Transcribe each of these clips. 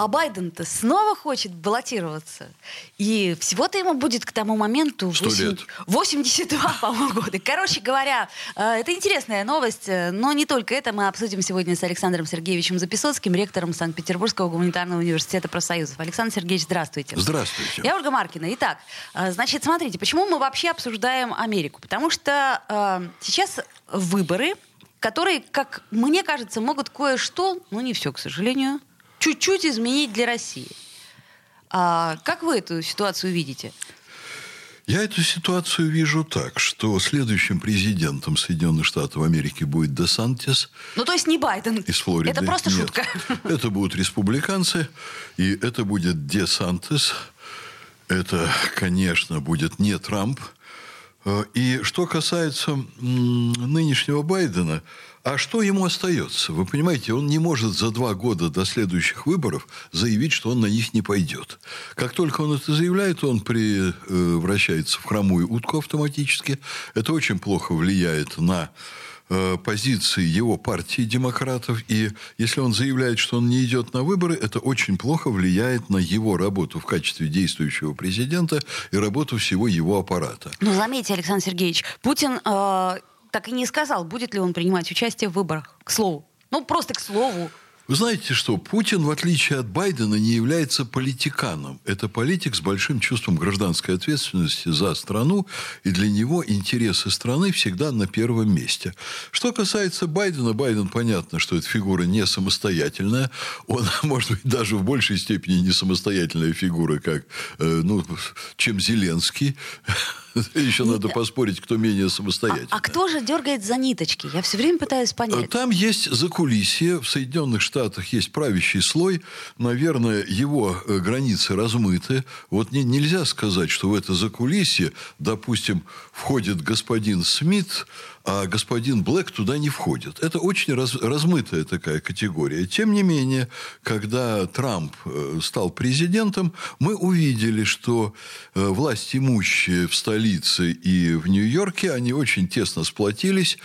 А Байден-то снова хочет баллотироваться. И всего-то ему будет к тому моменту... 100 лет. 82, по-моему, года. Короче говоря, э, это интересная новость, э, но не только это. Мы обсудим сегодня с Александром Сергеевичем Записоцким, ректором Санкт-Петербургского гуманитарного университета профсоюзов. Александр Сергеевич, здравствуйте. Здравствуйте. Я Ольга Маркина. Итак, э, значит, смотрите, почему мы вообще обсуждаем Америку? Потому что э, сейчас выборы, которые, как мне кажется, могут кое-что, ну не все, к сожалению, чуть-чуть изменить для России. А как вы эту ситуацию видите? Я эту ситуацию вижу так, что следующим президентом Соединенных Штатов Америки будет Десантис Ну, то есть не Байден. из Флориды. Это просто Нет. шутка. Это будут республиканцы, и это будет Десантис. Это, конечно, будет не Трамп. Э, И что касается нынешнего Байдена, а что ему остается? Вы понимаете, он не может за два года до следующих выборов заявить, что он на них не пойдет. Как только он это заявляет, он превращается в хромую утку автоматически. Это очень плохо влияет на э, позиции его партии демократов. И если он заявляет, что он не идет на выборы, это очень плохо влияет на его работу в качестве действующего президента и работу всего его аппарата. Ну, заметьте, Александр Сергеевич, Путин э, так и не сказал, будет ли он принимать участие в выборах. К слову. Ну, просто к слову. Вы знаете что? Путин, в отличие от Байдена, не является политиканом. Это политик с большим чувством гражданской ответственности за страну, и для него интересы страны всегда на первом месте. Что касается Байдена, Байден, понятно, что эта фигура не самостоятельная. Он, может быть, даже в большей степени не самостоятельная фигура, как, э, ну, чем Зеленский. Еще надо поспорить, кто менее А, самостоятельный. а кто же дергает за ниточки? Я все время пытаюсь понять. Там есть закулисье. В Соединенных Штатах есть правящий слой. Наверное, его э, границы размыты. Вот не- нельзя сказать, что в это закулисье, допустим, входит господин Смит, а господин Блэк туда не входит. Это очень раз- размытая такая категория. Тем не менее, когда Трамп э, стал президентом, мы увидели, что э, власть имущие в столице и в Нью-Йорке, они очень тесно сплотились,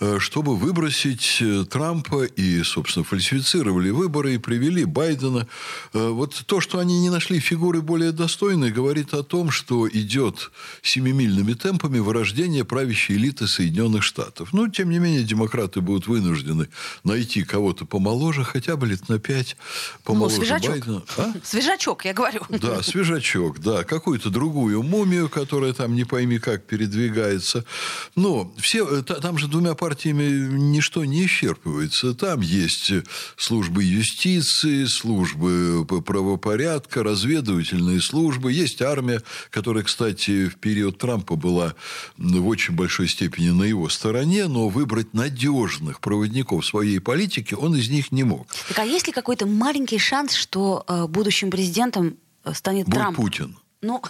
э, чтобы выбросить э, Трампа и, собственно, фальсифицировали выборы и привели Байдена. Э, Вот то, что они не нашли фигуры более достойной, говорит о том, что идет семимильными темпами вырождение правящей элиты Соединенных Штатов. Но, тем не менее, демократы будут вынуждены найти кого-то помоложе, хотя бы лет на пять Ну, помоложе свежачок. Байдена. А? Свежачок, я говорю. Да, свежачок, да, какую-то другую мумию, которая там не пойми как передвигается. Но все, э, та- там же двумя партиями ничто не исчерпывается. Там есть э, службы юстиции, службы п- правопорядка, разведывательные службы, есть армия, которая, кстати, в период Трампа была в очень большой степени на его стороне, но выбрать надежных проводников своей политики он из них не мог. Так а есть ли какой-то маленький шанс, что э, будущим президентом э, станет Будет Трамп? Путин. Ну,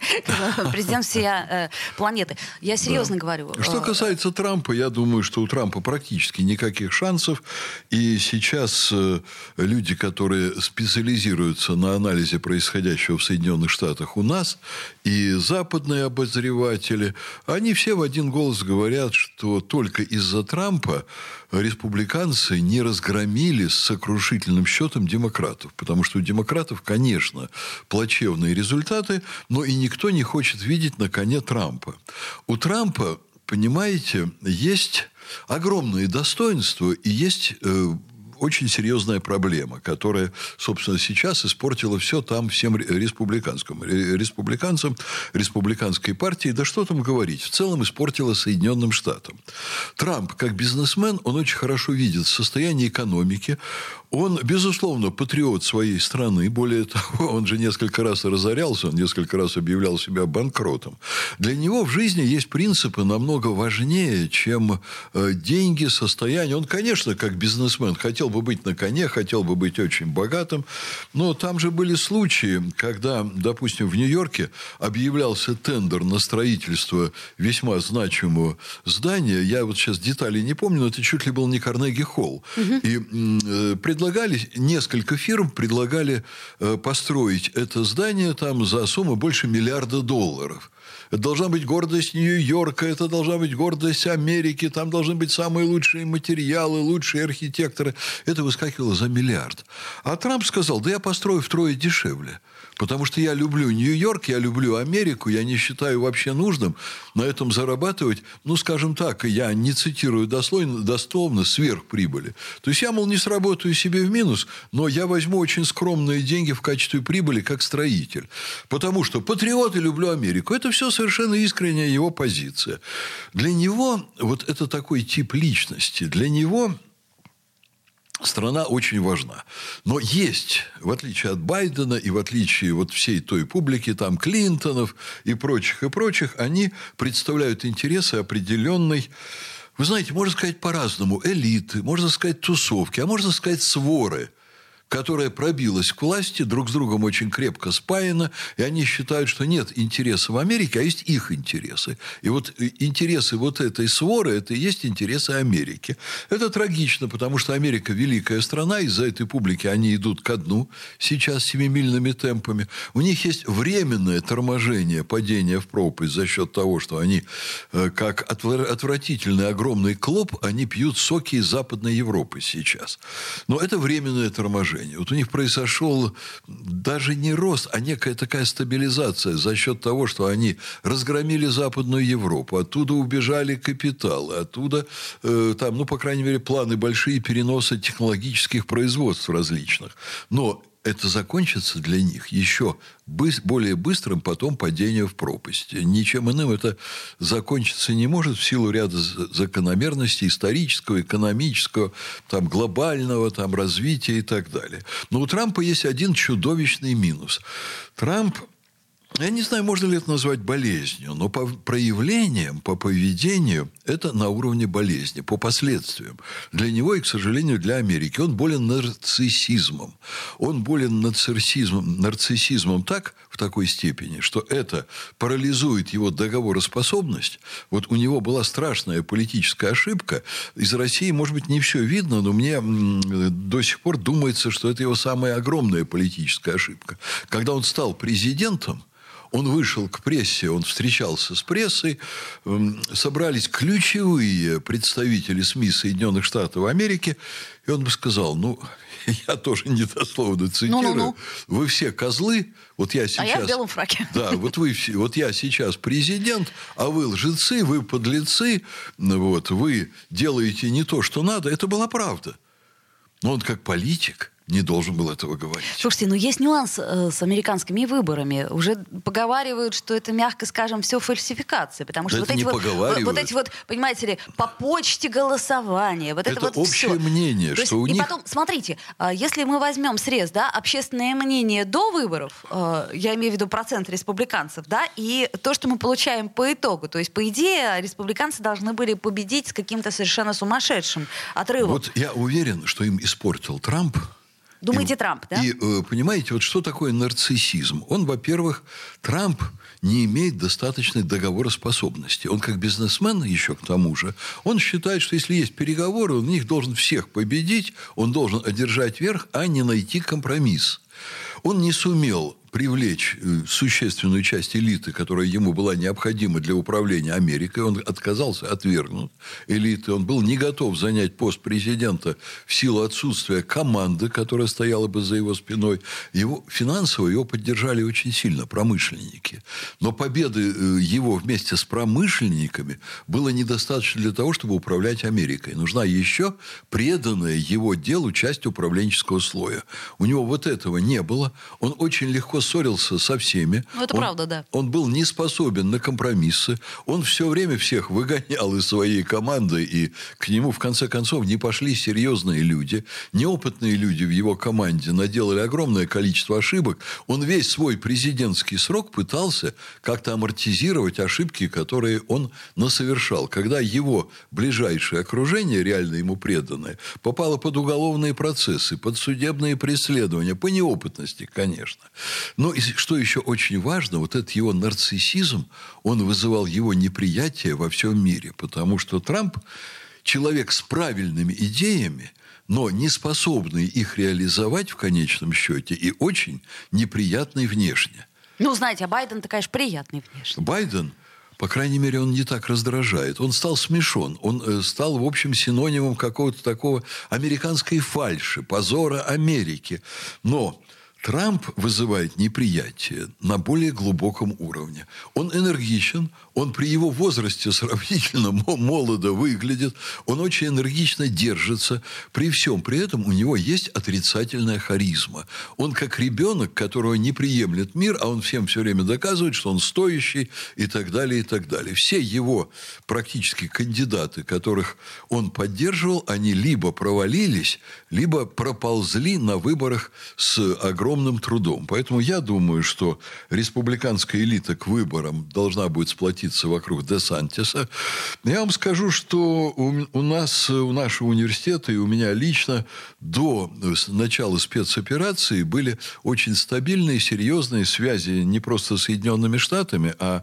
президент всей э, планеты. Я серьезно говорю. Что Э, касается Трампа, я думаю, что у Трампа практически никаких шансов. И сейчас э, люди, которые специализируются на анализе происходящего в Соединенных Штатах у нас, и западные обозреватели, они все в один голос говорят, что только из-за Трампа республиканцы не разгромили с сокрушительным счетом демократов. Потому что у демократов, конечно, плачевные результаты, но и никто не хочет видеть на коне Трампа. У Трампа, понимаете, есть огромные достоинства и есть э, очень серьезная проблема, которая, собственно, сейчас испортила все там всем ре- республиканским, ре- республиканцам, республиканской партии. Да что там говорить, в целом испортила Соединенным Штатам. Трамп, как бизнесмен, он очень хорошо видит состояние экономики. Он, безусловно, патриот своей страны. Более того, он же несколько раз разорялся, он несколько раз объявлял себя банкротом. Для него в жизни есть принципы намного важнее, чем э, деньги, состояние. Он, конечно, как бизнесмен хотел хотел бы быть на коне, хотел бы быть очень богатым. Но там же были случаи, когда, допустим, в Нью-Йорке объявлялся тендер на строительство весьма значимого здания. Я вот сейчас деталей не помню, но это чуть ли был не Карнеги Холл. Угу. И э, предлагали, несколько фирм предлагали э, построить это здание там за сумму больше миллиарда долларов. Это должна быть гордость Нью-Йорка, это должна быть гордость Америки, там должны быть самые лучшие материалы, лучшие архитекторы. Это выскакивало за миллиард. А Трамп сказал, да я построю втрое дешевле. Потому что я люблю Нью-Йорк, я люблю Америку, я не считаю вообще нужным на этом зарабатывать, ну, скажем так, я не цитирую дословно, дословно сверхприбыли. То есть я, мол, не сработаю себе в минус, но я возьму очень скромные деньги в качестве прибыли как строитель. Потому что патриот и люблю Америку. Это все совершенно искренняя его позиция. Для него вот это такой тип личности. Для него страна очень важна. Но есть, в отличие от Байдена и в отличие вот всей той публики, там Клинтонов и прочих, и прочих, они представляют интересы определенной вы знаете, можно сказать по-разному. Элиты, можно сказать тусовки, а можно сказать своры – которая пробилась к власти, друг с другом очень крепко спаяна, и они считают, что нет интересов Америки, а есть их интересы. И вот э, интересы вот этой своры, это и есть интересы Америки. Это трагично, потому что Америка великая страна, из-за этой публики они идут ко дну сейчас семимильными темпами. У них есть временное торможение падения в пропасть за счет того, что они, э, как отвратительный огромный клоп, они пьют соки из Западной Европы сейчас. Но это временное торможение положении. Вот у них произошел даже не рост, а некая такая стабилизация за счет того, что они разгромили Западную Европу, оттуда убежали капиталы, оттуда, э, там, ну, по крайней мере, планы большие переноса технологических производств различных. Но это закончится для них еще более быстрым потом падением в пропасть. Ничем иным это закончиться не может в силу ряда закономерностей исторического, экономического, там, глобального там, развития и так далее. Но у Трампа есть один чудовищный минус. Трамп я не знаю, можно ли это назвать болезнью, но по проявлениям, по поведению это на уровне болезни, по последствиям. Для него и, к сожалению, для Америки. Он болен нарциссизмом. Он болен нарциссизмом, нарциссизмом так, такой степени, что это парализует его договороспособность. Вот у него была страшная политическая ошибка. Из России, может быть, не все видно, но мне до сих пор думается, что это его самая огромная политическая ошибка. Когда он стал президентом, он вышел к прессе, он встречался с прессой, собрались ключевые представители СМИ Соединенных Штатов Америки, и он бы сказал, ну, я тоже не дословно цитирую, ну, ну, ну. вы все козлы, вот я сейчас... А я в белом фраке. Да, вот вы все, вот я сейчас президент, а вы лжецы, вы подлецы, вот, вы делаете не то, что надо, это была правда. Но он как политик – не должен был этого говорить. Слушайте, но ну есть нюанс э, с американскими выборами. Уже поговаривают, что это, мягко скажем, все фальсификация. Потому что да вот, эти вот, вот эти вот, понимаете ли, по почте голосования, вот это, это вот общее все. мнение, То что есть, у и них... потом, смотрите, э, если мы возьмем срез, да, общественное мнение до выборов, э, я имею в виду процент республиканцев, да, и то, что мы получаем по итогу. То есть, по идее, республиканцы должны были победить с каким-то совершенно сумасшедшим отрывом. Вот я уверен, что им испортил Трамп, Думаете, и, Трамп, да? И, э, понимаете, вот что такое нарциссизм? Он, во-первых, Трамп не имеет достаточной договороспособности. Он как бизнесмен еще к тому же, он считает, что если есть переговоры, он в них должен всех победить, он должен одержать верх, а не найти компромисс. Он не сумел привлечь э, существенную часть элиты, которая ему была необходима для управления Америкой. Он отказался, отвергнут элиты. Он был не готов занять пост президента в силу отсутствия команды, которая стояла бы за его спиной. Его, финансово его поддержали очень сильно промышленники. Но победы э, его вместе с промышленниками было недостаточно для того, чтобы управлять Америкой. Нужна еще преданная его делу часть управленческого слоя. У него вот этого не было. Он очень легко ссорился со всеми. Ну, это он, правда, да. Он был не способен на компромиссы. Он все время всех выгонял из своей команды. И к нему, в конце концов, не пошли серьезные люди. Неопытные люди в его команде наделали огромное количество ошибок. Он весь свой президентский срок пытался как-то амортизировать ошибки, которые он насовершал. Когда его ближайшее окружение, реально ему преданное, попало под уголовные процессы, под судебные преследования, по неопытности, конечно. Но и что еще очень важно, вот этот его нарциссизм, он вызывал его неприятие во всем мире, потому что Трамп человек с правильными идеями, но не способный их реализовать в конечном счете и очень неприятный внешне. Ну, знаете, а Байден-то, конечно, приятный внешне. Байден – по крайней мере, он не так раздражает. Он стал смешон. Он э, стал, в общем, синонимом какого-то такого американской фальши, позора Америки. Но Трамп вызывает неприятие на более глубоком уровне. Он энергичен, он при его возрасте сравнительно молодо выглядит, он очень энергично держится. При всем при этом у него есть отрицательная харизма. Он как ребенок, которого не приемлет мир, а он всем все время доказывает, что он стоящий и так далее, и так далее. Все его практически кандидаты, которых он поддерживал, они либо провалились, либо проползли на выборах с огромным трудом. Поэтому я думаю, что республиканская элита к выборам должна будет сплотиться вокруг Десантиса. Я вам скажу, что у, у нас, у нашего университета и у меня лично до начала спецоперации были очень стабильные, серьезные связи не просто с Соединенными Штатами, а,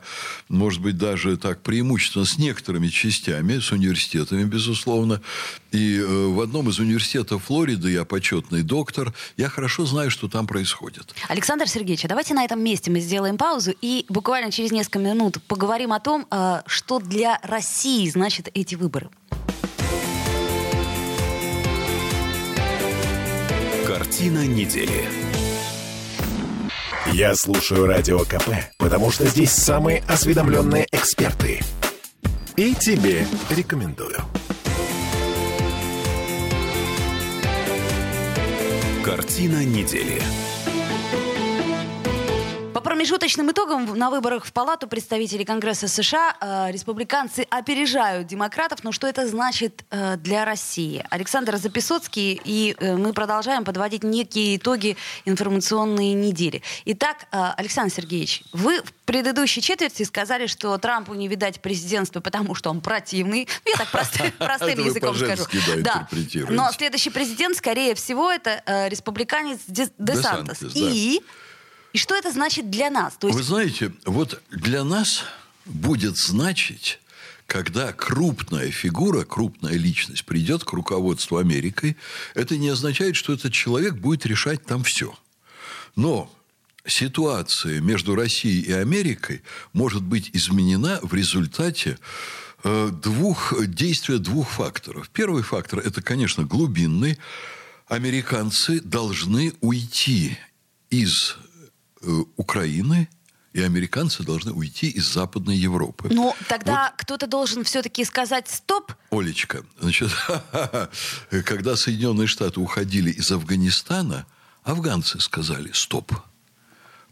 может быть, даже так преимущественно с некоторыми частями, с университетами, безусловно. И э, в одном из университетов Флориды я почетный доктор. Я хорошо знаю, что там происходит. Александр Сергеевич, а давайте на этом месте мы сделаем паузу и буквально через несколько минут поговорим о том, э, что для России значит эти выборы. Картина недели. Я слушаю Радио КП, потому что здесь самые осведомленные эксперты. И тебе рекомендую. Картина недели промежуточным итогам на выборах в Палату представителей Конгресса США э, республиканцы опережают демократов. Но что это значит э, для России? Александр Записоцкий, и э, мы продолжаем подводить некие итоги информационной недели. Итак, э, Александр Сергеевич, вы в предыдущей четверти сказали, что Трампу не видать президентства, потому что он противный. Ну, я так простым языком скажу. Да. Но следующий президент, скорее всего, это э, республиканец Десантос. И и что это значит для нас? То есть... Вы знаете, вот для нас будет значить когда крупная фигура, крупная личность придет к руководству Америкой, это не означает, что этот человек будет решать там все. Но ситуация между Россией и Америкой может быть изменена в результате э, двух, действия двух факторов. Первый фактор – это, конечно, глубинный. Американцы должны уйти из Украины и американцы должны уйти из Западной Европы. Но тогда вот. кто-то должен все-таки сказать «стоп». Олечка, значит, когда Соединенные Штаты уходили из Афганистана, афганцы сказали «стоп».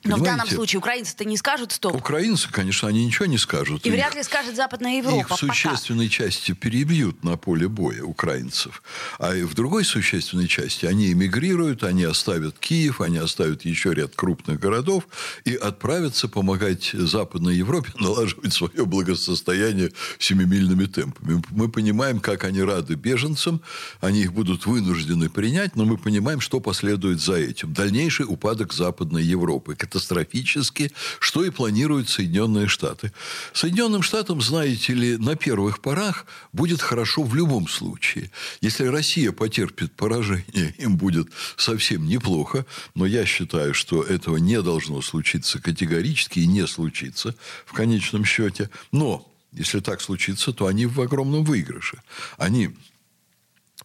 Но в данном случае украинцы-то не скажут стоп. Украинцы, конечно, они ничего не скажут. И их, вряд ли скажет Западная Европа. Их в существенной пока. части перебьют на поле боя украинцев. А в другой существенной части они эмигрируют, они оставят Киев, они оставят еще ряд крупных городов и отправятся помогать Западной Европе налаживать свое благосостояние семимильными темпами. Мы понимаем, как они рады беженцам, они их будут вынуждены принять, но мы понимаем, что последует за этим. Дальнейший упадок Западной Европы катастрофически, что и планируют Соединенные Штаты. Соединенным Штатам, знаете ли, на первых порах будет хорошо в любом случае. Если Россия потерпит поражение, им будет совсем неплохо, но я считаю, что этого не должно случиться категорически и не случится в конечном счете. Но если так случится, то они в огромном выигрыше. Они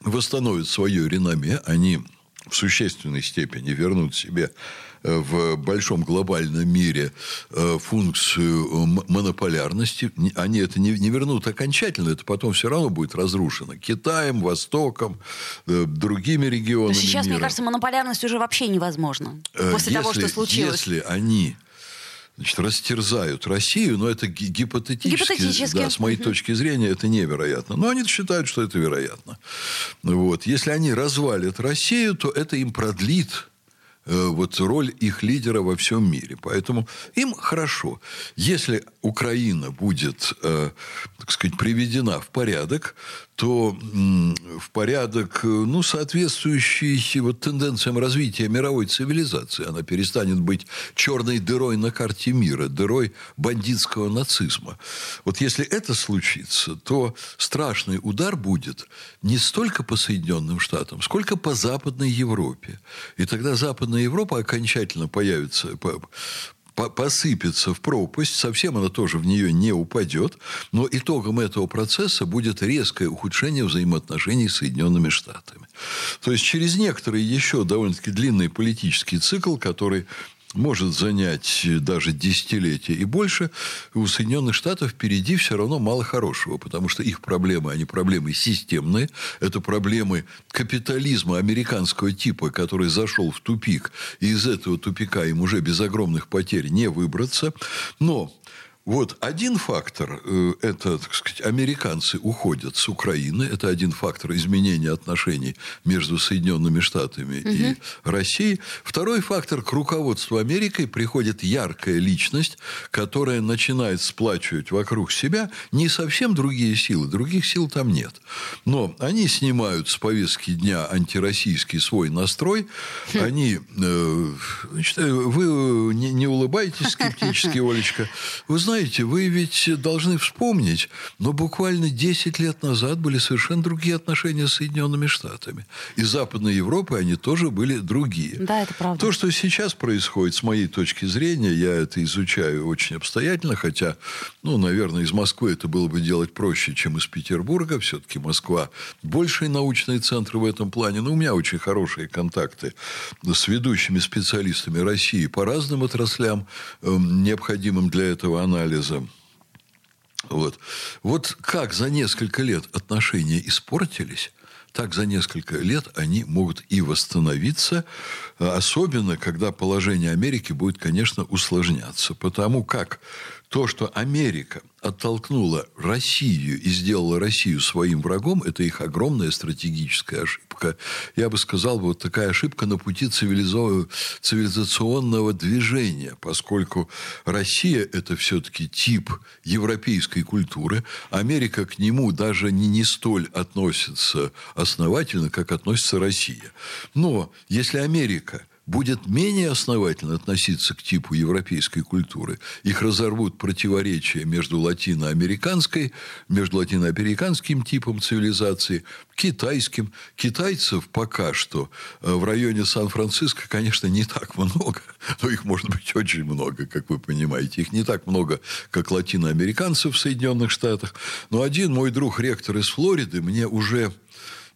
восстановят свое реноме, они в существенной степени вернут себе в большом глобальном мире э, функцию монополярности. Они это не, не вернут окончательно, это потом все равно будет разрушено Китаем, Востоком, э, другими регионами Но сейчас, мира. мне кажется, монополярность уже вообще невозможна. После если, того, что случилось. Если они значит, растерзают Россию, но это гипотетически, гипотетически. Да, с моей точки зрения, это невероятно. Но они считают, что это вероятно. Вот. Если они развалят Россию, то это им продлит э, вот роль их лидера во всем мире. Поэтому им хорошо. Если Украина будет, э, так сказать, приведена в порядок, то в порядок, э, ну, соответствующий вот тенденциям развития мировой цивилизации. Она перестанет быть черной дырой на карте мира, дырой бандитского нацизма. Вот если это случится, то страшный удар будет не столько по Соединенным Штатам, сколько по Западной Европе. И тогда Западная Европа окончательно появится, посыпется в пропасть, совсем она тоже в нее не упадет, но итогом этого процесса будет резкое ухудшение взаимоотношений с Соединенными Штатами. То есть через некоторый еще довольно-таки длинный политический цикл, который может занять даже десятилетия и больше, у Соединенных Штатов впереди все равно мало хорошего, потому что их проблемы, они проблемы системные, это проблемы капитализма американского типа, который зашел в тупик, и из этого тупика им уже без огромных потерь не выбраться. Но вот один фактор, э, это, так сказать, американцы уходят с Украины, это один фактор изменения отношений между Соединенными Штатами угу. и Россией. Второй фактор, к руководству Америкой приходит яркая личность, которая начинает сплачивать вокруг себя не совсем другие силы, других сил там нет. Но они снимают с повестки дня антироссийский свой настрой, хм. они, э, значит, вы не, не улыбайтесь скептически, Олечка, вы знаете, знаете, вы ведь должны вспомнить, но буквально 10 лет назад были совершенно другие отношения с Соединенными Штатами. И Западной Европы они тоже были другие. Да, это правда. То, что сейчас происходит, с моей точки зрения, я это изучаю очень обстоятельно, хотя, ну, наверное, из Москвы это было бы делать проще, чем из Петербурга. Все-таки Москва больший научный центр в этом плане. Но у меня очень хорошие контакты с ведущими специалистами России по разным отраслям, эм, необходимым для этого анализа анализа. Вот. вот как за несколько лет отношения испортились, так за несколько лет они могут и восстановиться, особенно когда положение Америки будет, конечно, усложняться. Потому как то, что Америка оттолкнула Россию и сделала Россию своим врагом, это их огромная стратегическая ошибка. Я бы сказал, вот такая ошибка на пути цивилизационного движения, поскольку Россия – это все-таки тип европейской культуры. Америка к нему даже не, не столь относится основательно, как относится Россия. Но если Америка – будет менее основательно относиться к типу европейской культуры, их разорвут противоречия между латиноамериканской, между латиноамериканским типом цивилизации, китайским. Китайцев пока что э, в районе Сан-Франциско, конечно, не так много, но их может быть очень много, как вы понимаете. Их не так много, как латиноамериканцев в Соединенных Штатах. Но один мой друг, ректор из Флориды, мне уже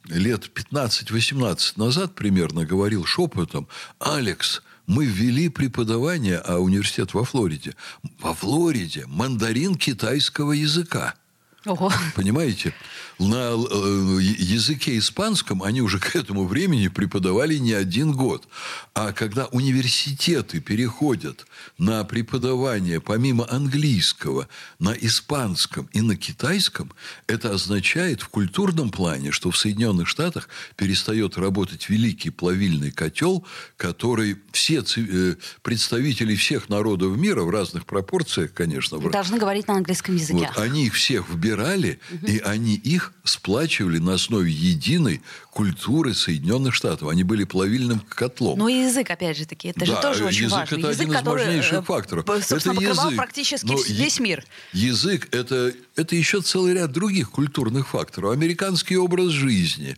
лет 15-18 назад примерно говорил шепотом, Алекс, мы ввели преподавание, а университет во Флориде, во Флориде мандарин китайского языка. Ого. Понимаете? На э, языке испанском они уже к этому времени преподавали не один год. А когда университеты переходят на преподавание помимо английского на испанском и на китайском, это означает в культурном плане, что в Соединенных Штатах перестает работать великий плавильный котел, который все э, представители всех народов мира в разных пропорциях, конечно, должны говорить на английском языке. Вот, они их всех выбирают собирали, угу. и они их сплачивали на основе единой культуры Соединенных Штатов. Они были плавильным котлом. Ну и язык, опять же таки, это да, же тоже очень язык важно. Это язык один из важнейших э, факторов. Это язык. практически Но весь мир. Язык это, это еще целый ряд других культурных факторов. Американский образ жизни,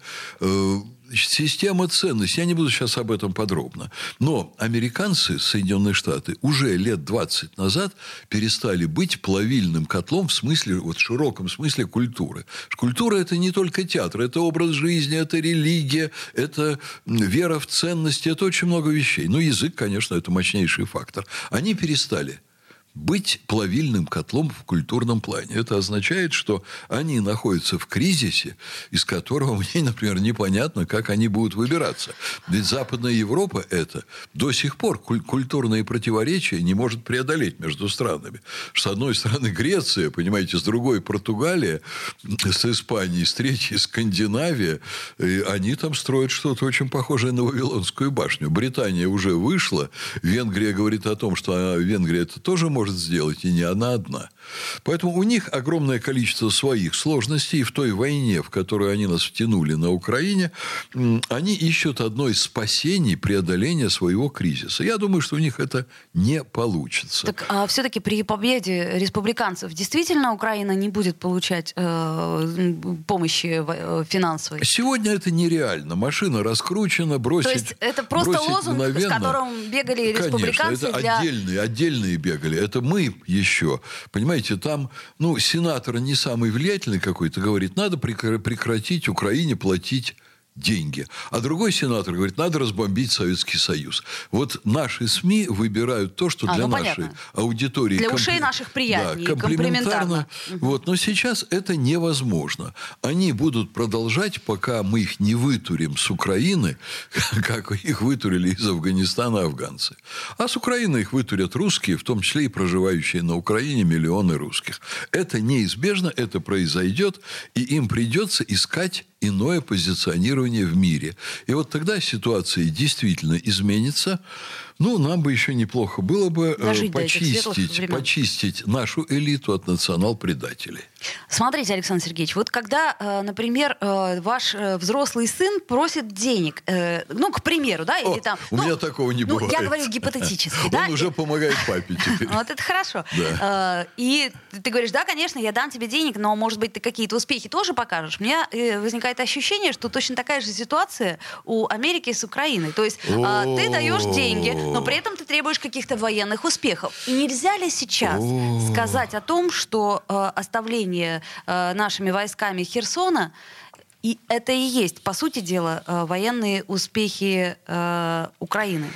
система ценностей. Я не буду сейчас об этом подробно. Но американцы, Соединенные Штаты, уже лет 20 назад перестали быть плавильным котлом в смысле, вот в широком смысле культуры. Культура – это не только театр, это образ жизни, это религия, это вера в ценности, это очень много вещей. Ну, язык, конечно, это мощнейший фактор. Они перестали – быть плавильным котлом в культурном плане. Это означает, что они находятся в кризисе, из которого мне, например, непонятно, как они будут выбираться. Ведь Западная Европа это до сих пор культурные противоречия не может преодолеть между странами. С одной стороны Греция, понимаете, с другой Португалия, с Испанией, с третьей Скандинавия. И они там строят что-то очень похожее на Вавилонскую башню. Британия уже вышла. Венгрия говорит о том, что а, Венгрия это тоже может может сделать, и не она одна. Поэтому у них огромное количество своих сложностей. И в той войне, в которую они нас втянули на Украине, они ищут одно из спасений преодоления своего кризиса. Я думаю, что у них это не получится. Так а все-таки при победе республиканцев действительно Украина не будет получать э, помощи э, финансовой? Сегодня это нереально. Машина раскручена, бросить То есть это просто лозунг, мгновенно. с которым бегали республиканцы Конечно, это для... отдельные, отдельные бегали. Это мы еще, понимаете, там, ну, сенатор не самый влиятельный какой-то говорит, надо прекратить Украине платить деньги. А другой сенатор говорит, надо разбомбить Советский Союз. Вот наши СМИ выбирают то, что а, для ну, нашей понятно. аудитории... Для ушей наших приятней, да, комплементарно. Вот. Но сейчас это невозможно. Они будут продолжать, пока мы их не вытурим с Украины, как их вытурили из Афганистана афганцы. А с Украины их вытурят русские, в том числе и проживающие на Украине миллионы русских. Это неизбежно, это произойдет, и им придется искать иное позиционирование в мире. И вот тогда ситуация действительно изменится. Ну, нам бы еще неплохо было бы э, Дожить почистить, почистить нашу элиту от национал-предателей. Смотрите, Александр Сергеевич, вот когда, э, например, э, ваш взрослый сын просит денег, ну, к примеру, да, или О, там... У ну, меня такого не ну, бывает. Я говорю гипотетически, да? Он уже помогает папе теперь. Вот это хорошо. И ты говоришь, да, конечно, я дам тебе денег, но, может быть, ты какие-то успехи тоже покажешь. У меня возникает ощущение, что точно такая же ситуация у Америки с Украиной. То есть ты даешь деньги, но при этом ты требуешь каких-то военных успехов. И нельзя ли сейчас сказать о том, что э, оставление э, нашими войсками Херсона и это и есть, по сути дела, э, военные успехи э, Украины?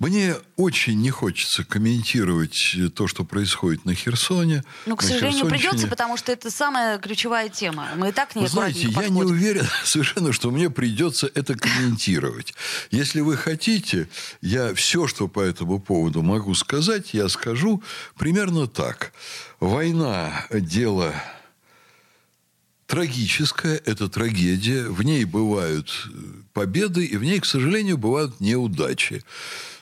Мне очень не хочется комментировать то, что происходит на Херсоне. Ну, к сожалению, придется, потому что это самая ключевая тема. Мы и так не Вы знаете, я подходим. не уверен совершенно, что мне придется это комментировать. Если вы хотите, я все, что по этому поводу могу сказать, я скажу примерно так. Война – дело трагическая, это трагедия. В ней бывают победы, и в ней, к сожалению, бывают неудачи.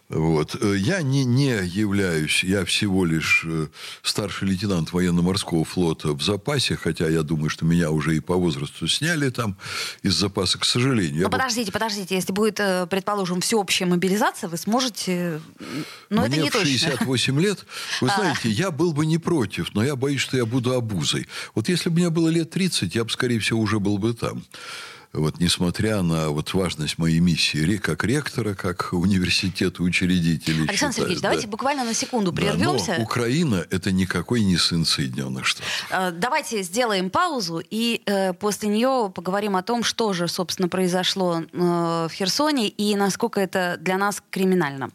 Вот. Э, я не, не являюсь, я всего лишь э, старший лейтенант военно-морского флота в запасе, хотя я думаю, что меня уже и по возрасту сняли там из запаса, к сожалению. Но подождите, был... подождите, если будет, э, предположим, всеобщая мобилизация, вы сможете... Но Мне это не в 68 точно. лет, вы а. знаете, я был бы не против, но я боюсь, что я буду обузой. Вот если бы мне было лет 30, я бы, скорее всего, уже был бы там вот несмотря на вот важность моей миссии как ректора, как университета учредителей. Александр считаю, Сергеевич, да. давайте буквально на секунду прервемся. Да, но Украина – это никакой не сын Соединенных Штатов. Э, давайте сделаем паузу и э, после нее поговорим о том, что же, собственно, произошло э, в Херсоне и насколько это для нас криминально.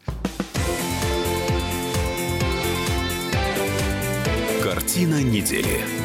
Картина недели.